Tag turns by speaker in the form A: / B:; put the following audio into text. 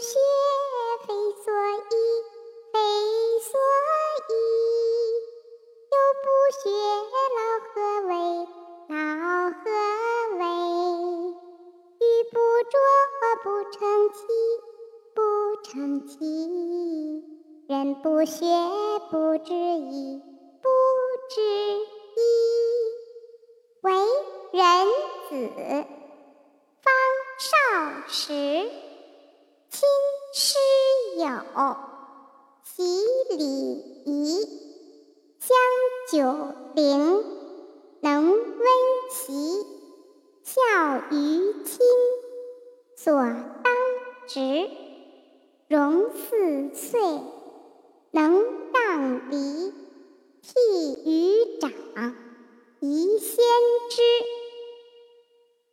A: 学，非所宜，非所依。有不学，老何为？老何为？玉不琢，不成器，不成器。人不学，不知义，不知义。为人子，方少时，友，习礼仪。将九龄，能温席，孝于亲，所当执。融四岁，能让梨，悌于长，宜先知。